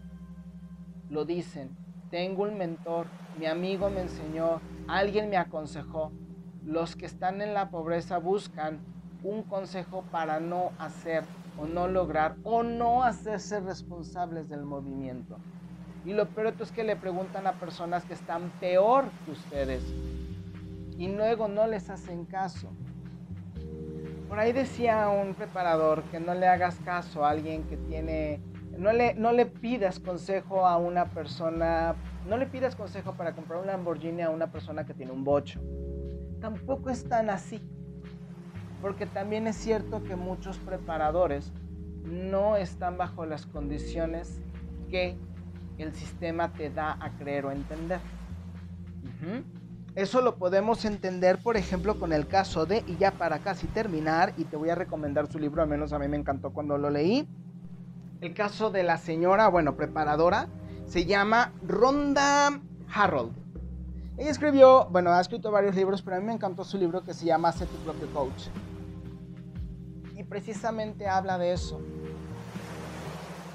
lo dicen. Tengo un mentor, mi amigo me enseñó, alguien me aconsejó. Los que están en la pobreza buscan un consejo para no hacer o no lograr o no hacerse responsables del movimiento. Y lo peor es que le preguntan a personas que están peor que ustedes. y luego no les hacen caso. Por ahí decía un preparador que no le hagas caso a alguien que tiene, no le, no le pidas consejo a una persona, no le pidas consejo para comprar un Lamborghini a una persona que tiene un bocho. Tampoco es tan así, porque también es cierto que muchos preparadores no están bajo las condiciones que el sistema te da a creer o entender. Eso lo podemos entender, por ejemplo, con el caso de, y ya para casi terminar, y te voy a recomendar su libro, al menos a mí me encantó cuando lo leí, el caso de la señora, bueno, preparadora, se llama Ronda Harold. Ella escribió, bueno, ha escrito varios libros, pero a mí me encantó su libro que se llama Sé tu propio coach. Y precisamente habla de eso.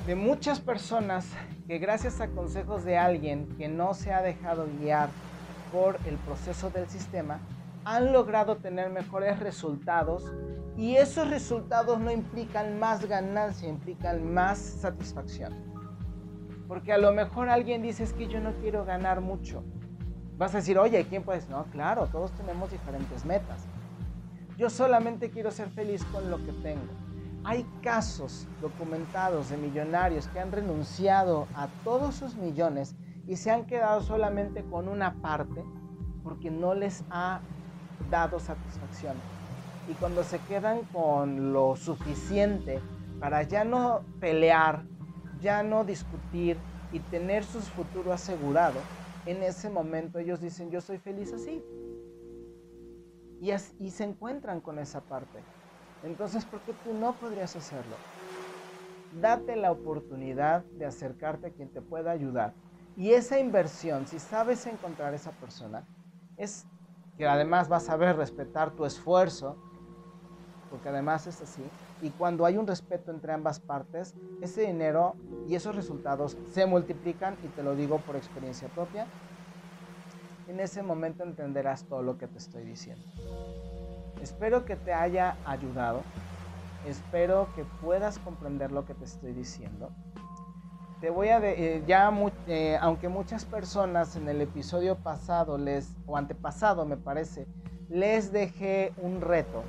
De muchas personas que gracias a consejos de alguien que no se ha dejado guiar por el proceso del sistema, han logrado tener mejores resultados y esos resultados no implican más ganancia, implican más satisfacción. Porque a lo mejor alguien dice es que yo no quiero ganar mucho. Vas a decir, oye, ¿quién puedes? No, claro, todos tenemos diferentes metas. Yo solamente quiero ser feliz con lo que tengo. Hay casos documentados de millonarios que han renunciado a todos sus millones y se han quedado solamente con una parte porque no les ha dado satisfacción. Y cuando se quedan con lo suficiente para ya no pelear, ya no discutir y tener su futuro asegurado, en ese momento ellos dicen, yo soy feliz así. Y, y se encuentran con esa parte. Entonces, ¿por qué tú no podrías hacerlo? Date la oportunidad de acercarte a quien te pueda ayudar y esa inversión, si sabes encontrar esa persona, es que además vas a saber respetar tu esfuerzo, porque además es así. Y cuando hay un respeto entre ambas partes, ese dinero y esos resultados se multiplican, y te lo digo por experiencia propia. En ese momento entenderás todo lo que te estoy diciendo. Espero que te haya ayudado. Espero que puedas comprender lo que te estoy diciendo te voy a eh, ya eh, aunque muchas personas en el episodio pasado les o antepasado me parece les dejé un reto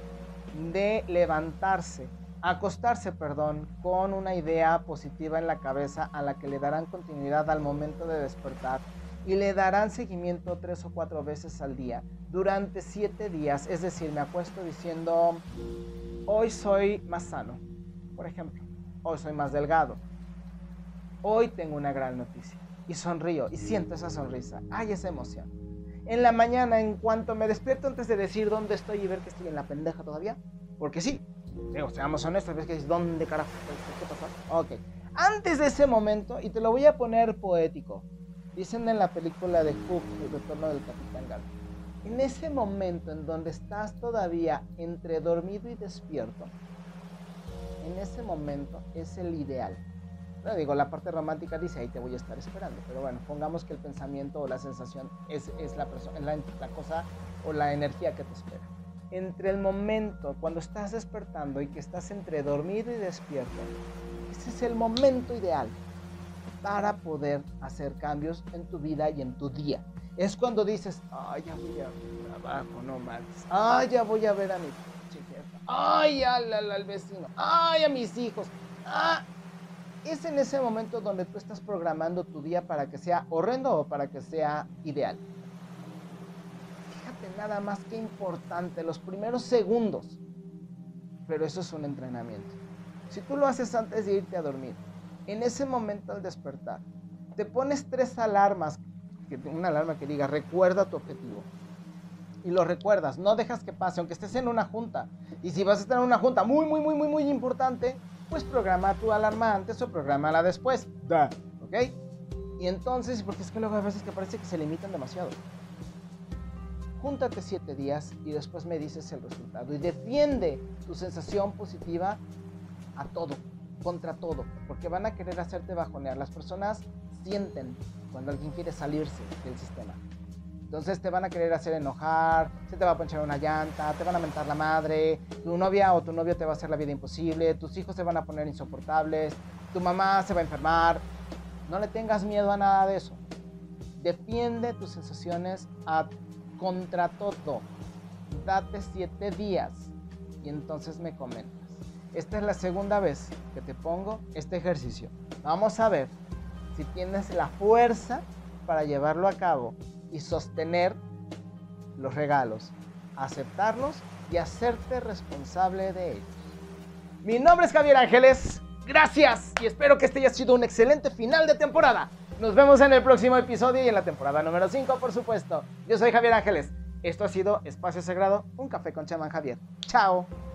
de levantarse acostarse perdón con una idea positiva en la cabeza a la que le darán continuidad al momento de despertar y le darán seguimiento tres o cuatro veces al día durante siete días es decir me acuesto diciendo hoy soy más sano por ejemplo hoy soy más delgado hoy tengo una gran noticia. Y sonrío y siento esa sonrisa. Hay esa emoción. En la mañana, en cuanto me despierto, antes de decir dónde estoy y ver que estoy en la pendeja todavía, porque sí, digo, seamos honestos, ves que dices, ¿dónde carajo? ¿Qué pasó? Ok. Antes de ese momento, y te lo voy a poner poético, dicen en la película de Hook, El retorno del Capitán Galo, en ese momento en donde estás todavía entre dormido y despierto, en ese momento es el ideal digo, la parte romántica dice, ahí te voy a estar esperando. Pero bueno, pongamos que el pensamiento o la sensación es, es la, la, la cosa o la energía que te espera. Entre el momento cuando estás despertando y que estás entre dormido y despierto, ese es el momento ideal para poder hacer cambios en tu vida y en tu día. Es cuando dices, ay, ya voy a trabajo, no más. Ay, ya voy a ver a mi chiquita. Ay, al, al, al vecino. Ay, a mis hijos. Ah, es en ese momento donde tú estás programando tu día para que sea horrendo o para que sea ideal. Fíjate nada más que importante, los primeros segundos. Pero eso es un entrenamiento. Si tú lo haces antes de irte a dormir, en ese momento al despertar, te pones tres alarmas, una alarma que diga, recuerda tu objetivo. Y lo recuerdas, no dejas que pase, aunque estés en una junta. Y si vas a estar en una junta muy, muy, muy, muy, muy importante, pues programa tu alarma antes o programa después. Da. ¿Ok? Y entonces, porque es que luego a veces que parece que se limitan demasiado. Júntate siete días y después me dices el resultado. Y defiende tu sensación positiva a todo, contra todo, porque van a querer hacerte bajonear. Las personas sienten cuando alguien quiere salirse del sistema. Entonces te van a querer hacer enojar, se te va a ponchar una llanta, te van a mentar la madre, tu novia o tu novio te va a hacer la vida imposible, tus hijos se van a poner insoportables, tu mamá se va a enfermar. No le tengas miedo a nada de eso. Defiende tus sensaciones contra todo. Date siete días y entonces me comentas. Esta es la segunda vez que te pongo este ejercicio. Vamos a ver si tienes la fuerza para llevarlo a cabo y sostener los regalos, aceptarlos y hacerte responsable de ellos. Mi nombre es Javier Ángeles. Gracias y espero que este haya sido un excelente final de temporada. Nos vemos en el próximo episodio y en la temporada número 5, por supuesto. Yo soy Javier Ángeles. Esto ha sido Espacio Sagrado, un café con chamán Javier. Chao.